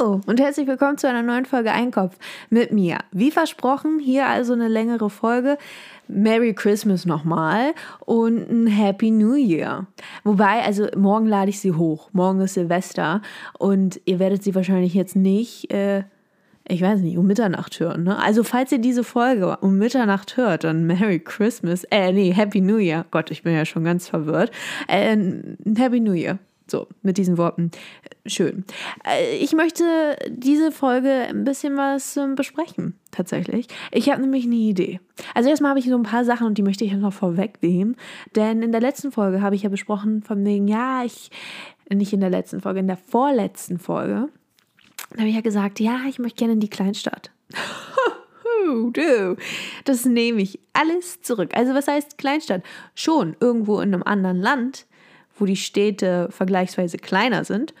Hallo und herzlich willkommen zu einer neuen Folge Einkopf mit mir. Wie versprochen, hier also eine längere Folge. Merry Christmas nochmal und ein Happy New Year. Wobei, also morgen lade ich sie hoch. Morgen ist Silvester und ihr werdet sie wahrscheinlich jetzt nicht, äh, ich weiß nicht, um Mitternacht hören. Ne? Also falls ihr diese Folge um Mitternacht hört, dann Merry Christmas. Äh, nee, Happy New Year. Gott, ich bin ja schon ganz verwirrt. Äh, Happy New Year. So, mit diesen Worten. Schön. Äh, ich möchte diese Folge ein bisschen was ähm, besprechen, tatsächlich. Ich habe nämlich eine Idee. Also erstmal habe ich so ein paar Sachen und die möchte ich noch vorwegnehmen. Denn in der letzten Folge habe ich ja besprochen von wegen, ja, ich, nicht in der letzten Folge, in der vorletzten Folge, habe ich ja gesagt, ja, ich möchte gerne in die Kleinstadt. das nehme ich alles zurück. Also was heißt Kleinstadt? Schon irgendwo in einem anderen Land, wo die Städte vergleichsweise kleiner sind,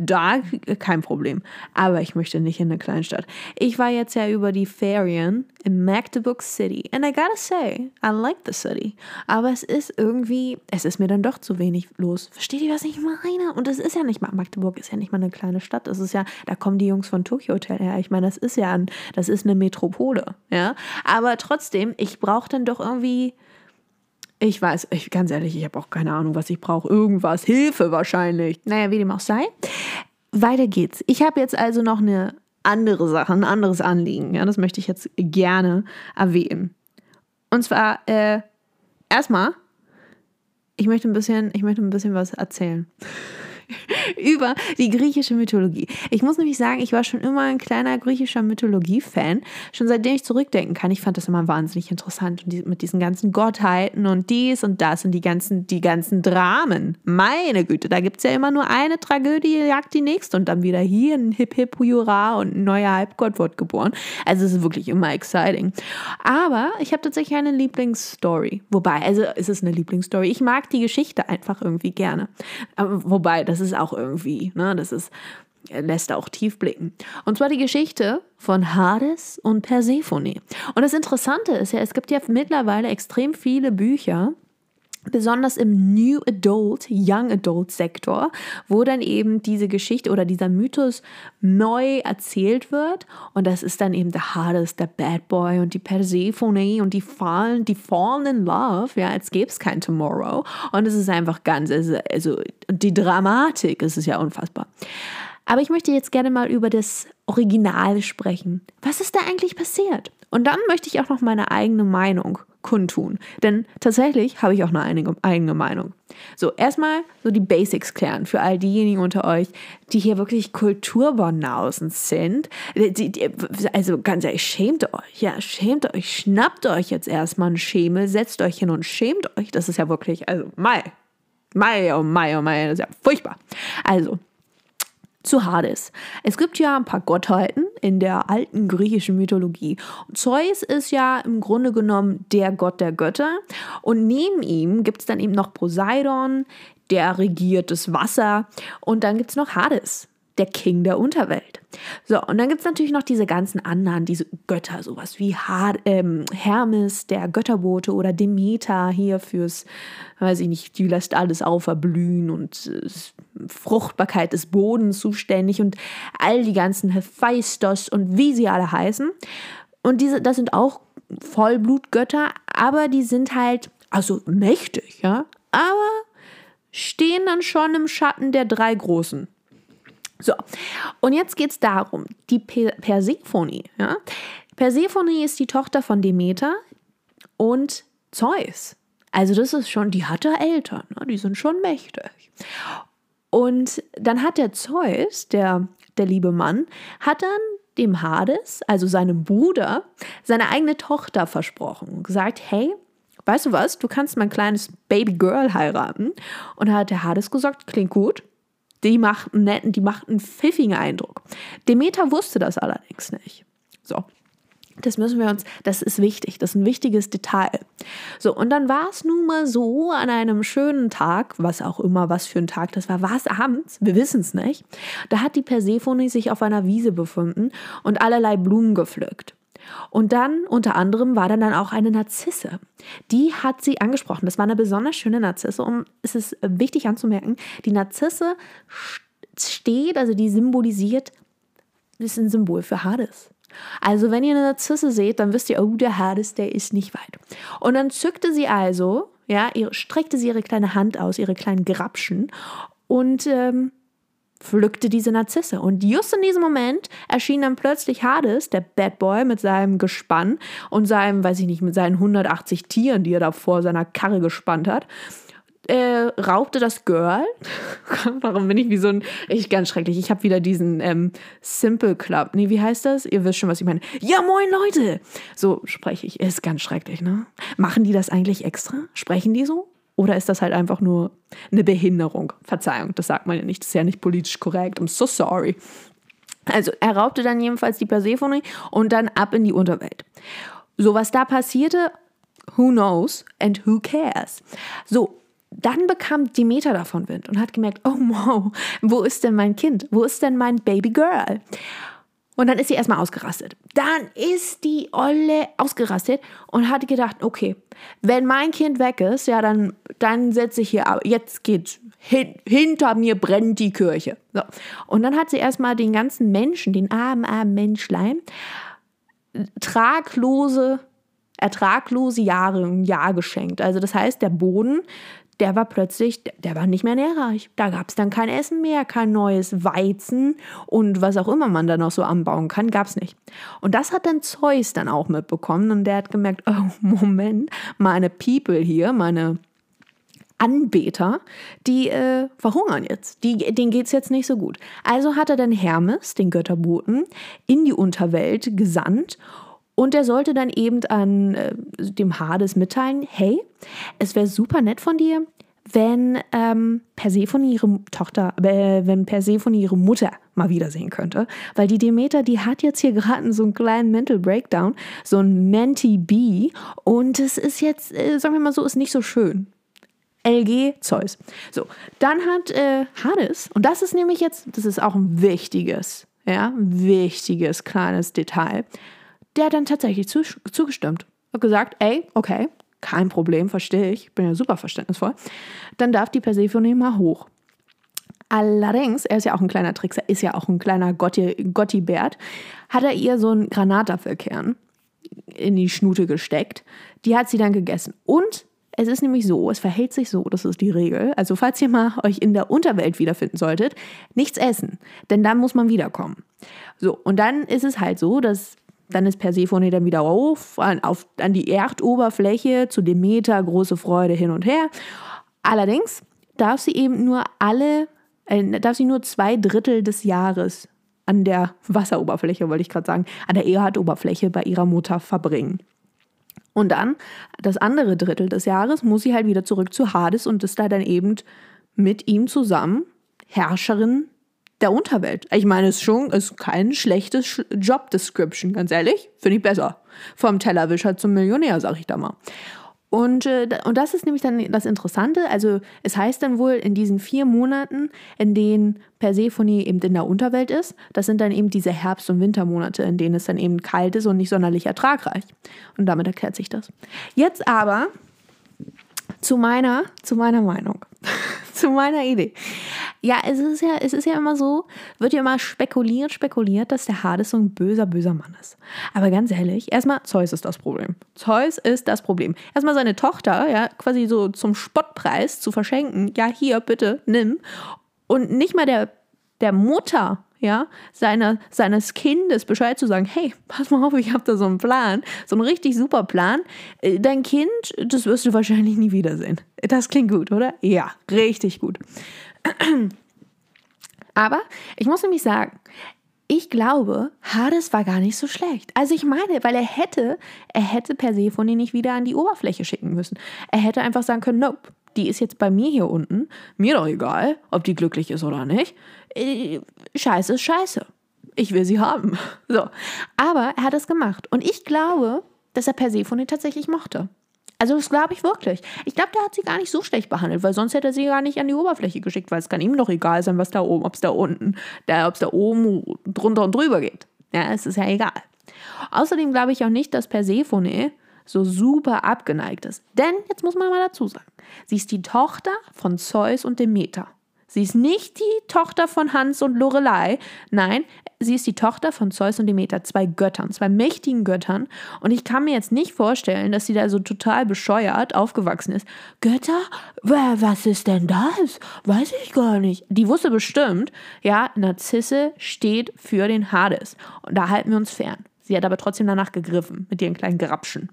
da kein Problem. Aber ich möchte nicht in eine Kleinstadt. Ich war jetzt ja über die Ferien in Magdeburg City. And I gotta say, I like the city. Aber es ist irgendwie, es ist mir dann doch zu wenig los. Versteht ihr, was ich meine? Und es ist ja nicht mal, Magdeburg ist ja nicht mal eine kleine Stadt. Es ist ja, da kommen die Jungs von Tokyo Hotel her. Ich meine, das ist ja, ein, das ist eine Metropole. Ja. Aber trotzdem, ich brauche dann doch irgendwie ich weiß, ich, ganz ehrlich, ich habe auch keine Ahnung, was ich brauche. Irgendwas, Hilfe wahrscheinlich. Naja, wie dem auch sei. Weiter geht's. Ich habe jetzt also noch eine andere Sache, ein anderes Anliegen. Ja, das möchte ich jetzt gerne erwähnen. Und zwar, äh, erstmal, ich möchte ein bisschen, ich möchte ein bisschen was erzählen. über die griechische Mythologie. Ich muss nämlich sagen, ich war schon immer ein kleiner griechischer Mythologie-Fan. Schon seitdem ich zurückdenken kann. Ich fand das immer wahnsinnig interessant. Und die, mit diesen ganzen Gottheiten und dies und das und die ganzen, die ganzen Dramen. Meine Güte, da gibt es ja immer nur eine Tragödie, jagt die nächste und dann wieder hier ein Hip Hip Jura und ein neuer Halbgott wird geboren. Also es ist wirklich immer exciting. Aber ich habe tatsächlich eine Lieblingsstory. Wobei, also es ist eine Lieblingsstory. Ich mag die Geschichte einfach irgendwie gerne. Aber, wobei, das ist auch irgendwie, ne, das ist, lässt auch tief blicken. Und zwar die Geschichte von Hades und Persephone. Und das Interessante ist ja, es gibt ja mittlerweile extrem viele Bücher, besonders im New Adult, Young Adult Sektor, wo dann eben diese Geschichte oder dieser Mythos neu erzählt wird. Und das ist dann eben der Hades, der Bad Boy und die Persephone und die Fallen, die Fallen in Love, ja, als gäbe es kein Tomorrow. Und es ist einfach ganz, also, also die Dramatik, es ist ja unfassbar. Aber ich möchte jetzt gerne mal über das Original sprechen. Was ist da eigentlich passiert? Und dann möchte ich auch noch meine eigene Meinung kundtun. Denn tatsächlich habe ich auch eine eigene Meinung. So, erstmal so die Basics klären für all diejenigen unter euch, die hier wirklich Kulturbanausen sind. Die, die, also ganz ehrlich, schämt euch. Ja, schämt euch. Schnappt euch jetzt erstmal einen Schemel, setzt euch hin und schämt euch. Das ist ja wirklich, also, Mai. Mai, oh Mai, oh Mai, das ist ja furchtbar. Also, zu Hades. Es gibt ja ein paar Gottheiten in der alten griechischen Mythologie. Zeus ist ja im Grunde genommen der Gott der Götter. Und neben ihm gibt es dann eben noch Poseidon, der regiert das Wasser. Und dann gibt es noch Hades, der King der Unterwelt. So, und dann gibt es natürlich noch diese ganzen anderen, diese Götter, sowas wie Har ähm, Hermes, der Götterbote oder Demeter hier fürs, weiß ich nicht, die lässt alles auferblühen und äh, Fruchtbarkeit des Bodens zuständig und all die ganzen Hephaistos und wie sie alle heißen. Und diese, das sind auch Vollblutgötter, aber die sind halt, also mächtig, ja, aber stehen dann schon im Schatten der drei Großen. So, und jetzt geht es darum, die Persephone, ja. Persephone ist die Tochter von Demeter und Zeus. Also das ist schon, die hat er Eltern, ne? die sind schon mächtig. Und dann hat der Zeus, der, der liebe Mann, hat dann dem Hades, also seinem Bruder, seine eigene Tochter versprochen und gesagt, hey, weißt du was, du kannst mein kleines Baby Girl heiraten. Und da hat der Hades gesagt, klingt gut. Die macht einen netten, die macht einen pfiffigen Eindruck. Demeter wusste das allerdings nicht. So. Das müssen wir uns, das ist wichtig, das ist ein wichtiges Detail. So, und dann war es nun mal so an einem schönen Tag, was auch immer, was für ein Tag das war, war es abends, wir wissen es nicht. Da hat die Persephone sich auf einer Wiese befunden und allerlei Blumen gepflückt. Und dann unter anderem war dann, auch eine Narzisse. Die hat sie angesprochen. Das war eine besonders schöne Narzisse. Und es ist wichtig anzumerken, die Narzisse steht, also die symbolisiert ist ein Symbol für Hades. Also wenn ihr eine Narzisse seht, dann wisst ihr, oh, der Hades, der ist nicht weit. Und dann zückte sie also, ja, streckte sie ihre kleine Hand aus, ihre kleinen Grapschen und ähm, pflückte diese Narzisse. Und just in diesem Moment erschien dann plötzlich Hades, der Bad Boy, mit seinem Gespann und seinem, weiß ich nicht, mit seinen 180 Tieren, die er da vor seiner Karre gespannt hat. Äh, raubte das Girl. Warum bin ich wie so ein. Ich ganz schrecklich. Ich habe wieder diesen ähm, Simple Club. Nee, wie heißt das? Ihr wisst schon, was ich meine. Ja, moin Leute! So spreche ich. Ist ganz schrecklich, ne? Machen die das eigentlich extra? Sprechen die so? Oder ist das halt einfach nur eine Behinderung? Verzeihung, das sagt man ja nicht. Das ist ja nicht politisch korrekt. I'm so sorry. Also, er raubte dann jedenfalls die Persephone und dann ab in die Unterwelt. So, was da passierte, who knows and who cares? So, dann bekam Demeter davon Wind und hat gemerkt, oh wow, wo ist denn mein Kind? Wo ist denn mein Baby Girl? Und dann ist sie erstmal ausgerastet. Dann ist die Olle ausgerastet und hat gedacht, okay, wenn mein Kind weg ist, ja, dann, dann setze ich hier ab. Jetzt geht's. Hin, hinter mir brennt die Kirche. So. Und dann hat sie erstmal den ganzen Menschen, den armen, armen Menschlein, traglose, ertraglose Jahre, ein Jahr geschenkt. Also das heißt, der Boden der war plötzlich, der war nicht mehr nährreich. Da gab es dann kein Essen mehr, kein neues Weizen und was auch immer man da noch so anbauen kann, gab es nicht. Und das hat dann Zeus dann auch mitbekommen und der hat gemerkt, oh Moment, meine People hier, meine Anbeter, die äh, verhungern jetzt. Die, denen geht es jetzt nicht so gut. Also hat er dann Hermes, den Götterboten, in die Unterwelt gesandt und er sollte dann eben an äh, dem Hades mitteilen, hey, es wäre super nett von dir, wenn ähm, Persephone ihre Tochter, äh, wenn Persephone ihre Mutter mal wiedersehen könnte. Weil die Demeter, die hat jetzt hier gerade so einen kleinen Mental Breakdown, so ein Menti B. Und es ist jetzt, äh, sagen wir mal so, ist nicht so schön. LG Zeus. So, dann hat äh, Hades, und das ist nämlich jetzt, das ist auch ein wichtiges, ja, wichtiges kleines Detail der hat dann tatsächlich zu, zugestimmt. Hat gesagt, ey, okay, kein Problem, verstehe ich, bin ja super verständnisvoll. Dann darf die Persephone mal hoch. Allerdings, er ist ja auch ein kleiner Trickser, ist ja auch ein kleiner Gotti-Bert, hat er ihr so einen Granatapfelkern in die Schnute gesteckt. Die hat sie dann gegessen. Und es ist nämlich so, es verhält sich so, das ist die Regel. Also falls ihr mal euch in der Unterwelt wiederfinden solltet, nichts essen, denn dann muss man wiederkommen. So, und dann ist es halt so, dass dann ist Persephone dann wieder auf, an, auf, an die Erdoberfläche zu Demeter, große Freude hin und her. Allerdings darf sie eben nur alle, äh, darf sie nur zwei Drittel des Jahres an der Wasseroberfläche, wollte ich gerade sagen, an der Erdoberfläche bei ihrer Mutter verbringen. Und dann, das andere Drittel des Jahres, muss sie halt wieder zurück zu Hades und ist da dann eben mit ihm zusammen Herrscherin der Unterwelt. Ich meine, es ist schon ist kein schlechtes Job Description, ganz ehrlich. Finde ich besser. Vom Tellerwischer zum Millionär, sag ich da mal. Und, äh, und das ist nämlich dann das Interessante. Also, es heißt dann wohl, in diesen vier Monaten, in denen Persephone eben in der Unterwelt ist, das sind dann eben diese Herbst- und Wintermonate, in denen es dann eben kalt ist und nicht sonderlich ertragreich. Und damit erklärt sich das. Jetzt aber zu meiner, zu meiner Meinung, zu meiner Idee. Ja, es ist ja, es ist ja immer so, wird ja immer spekuliert, spekuliert, dass der Hades so ein böser, böser Mann ist. Aber ganz ehrlich, erstmal Zeus ist das Problem. Zeus ist das Problem. Erstmal seine Tochter, ja, quasi so zum Spottpreis zu verschenken. Ja, hier, bitte, nimm. Und nicht mal der, der Mutter ja, seine, seines Kindes Bescheid zu sagen, hey, pass mal auf, ich habe da so einen Plan, so einen richtig super Plan. Äh, dein Kind, das wirst du wahrscheinlich nie wiedersehen. Das klingt gut, oder? Ja, richtig gut. Aber ich muss nämlich sagen, ich glaube, Hades war gar nicht so schlecht. Also ich meine, weil er hätte, er hätte Persephone nicht wieder an die Oberfläche schicken müssen. Er hätte einfach sagen können, nope, die ist jetzt bei mir hier unten. Mir doch egal, ob die glücklich ist oder nicht. Äh, scheiße ist scheiße. Ich will sie haben. So. Aber er hat es gemacht. Und ich glaube, dass er Persephone tatsächlich mochte. Also das glaube ich wirklich. Ich glaube, der hat sie gar nicht so schlecht behandelt, weil sonst hätte er sie gar nicht an die Oberfläche geschickt, weil es kann ihm doch egal sein, was da oben, ob es da unten, ob es da oben drunter und drüber geht. Ja, es ist ja egal. Außerdem glaube ich auch nicht, dass Persephone so super abgeneigt ist. Denn, jetzt muss man mal dazu sagen, sie ist die Tochter von Zeus und Demeter. Sie ist nicht die Tochter von Hans und Lorelei. Nein, sie ist die Tochter von Zeus und Demeter, zwei Göttern, zwei mächtigen Göttern. Und ich kann mir jetzt nicht vorstellen, dass sie da so total bescheuert aufgewachsen ist. Götter? Was ist denn das? Weiß ich gar nicht. Die wusste bestimmt, ja, Narzisse steht für den Hades. Und da halten wir uns fern. Sie hat aber trotzdem danach gegriffen mit ihren kleinen Grapschen.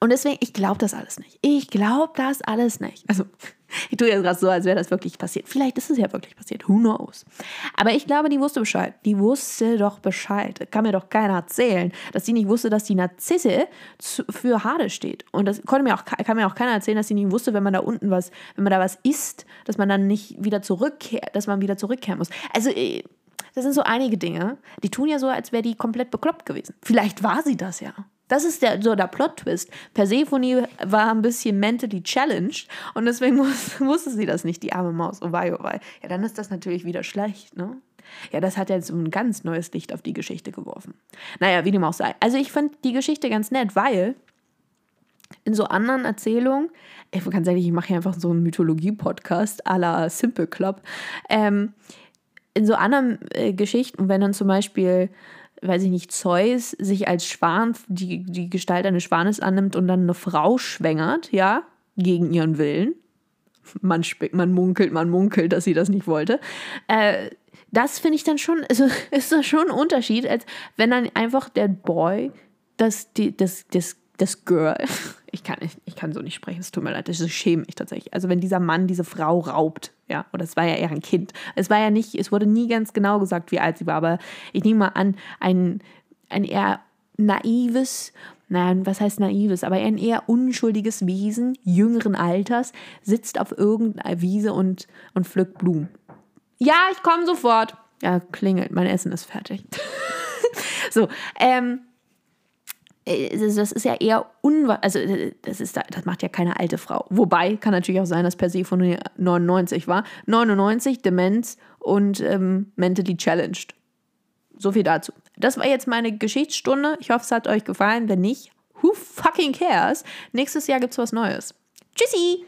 Und deswegen, ich glaube das alles nicht. Ich glaube das alles nicht. Also, ich tue jetzt gerade so, als wäre das wirklich passiert. Vielleicht ist es ja wirklich passiert. Who knows? Aber ich glaube, die wusste Bescheid. Die wusste doch Bescheid. Kann mir doch keiner erzählen, dass sie nicht wusste, dass die Narzisse für Hade steht. Und das konnte mir auch, kann mir auch keiner erzählen, dass sie nicht wusste, wenn man da unten was, wenn man da was isst, dass man dann nicht wieder zurückkehrt, dass man wieder zurückkehren muss. Also, äh, das sind so einige Dinge, die tun ja so, als wäre die komplett bekloppt gewesen. Vielleicht war sie das ja. Das ist der, so der Plot-Twist. Persephone war ein bisschen mentally challenged und deswegen muss, wusste sie das nicht, die arme Maus. Oh wei, oh wei. Ja, dann ist das natürlich wieder schlecht, ne? Ja, das hat jetzt so ein ganz neues Licht auf die Geschichte geworfen. Naja, wie dem auch sei. Also ich fand die Geschichte ganz nett, weil in so anderen Erzählungen, ich ganz ehrlich, ich mache hier einfach so einen Mythologie-Podcast à la Simple Club, ähm, in so anderen äh, Geschichten, wenn dann zum Beispiel weiß ich nicht, Zeus sich als Schwan, die, die Gestalt eines Schwanes annimmt und dann eine Frau schwängert, ja, gegen ihren Willen. Man, man munkelt, man munkelt, dass sie das nicht wollte. Äh, das finde ich dann schon, also ist das schon ein Unterschied, als wenn dann einfach der Boy das, die, das, das das Girl, ich kann, nicht, ich kann so nicht sprechen, es tut mir leid, das schäme mich tatsächlich. Also wenn dieser Mann diese Frau raubt, ja, oder es war ja eher ein Kind. Es war ja nicht, es wurde nie ganz genau gesagt, wie alt sie war, aber ich nehme mal an, ein, ein eher naives, nein, was heißt naives, aber ein eher unschuldiges Wesen jüngeren Alters sitzt auf irgendeiner Wiese und, und pflückt Blumen. Ja, ich komme sofort. Ja, klingelt, mein Essen ist fertig. so, ähm, äh, das ist ja eher unwahrscheinlich, also äh, das, ist, das macht ja keine alte Frau. Wobei, kann natürlich auch sein, dass Persephone 99 war. 99, Demenz und ähm, mentally challenged. So viel dazu. Das war jetzt meine Geschichtsstunde. Ich hoffe, es hat euch gefallen. Wenn nicht, who fucking cares? Nächstes Jahr gibt es was Neues. Tschüssi!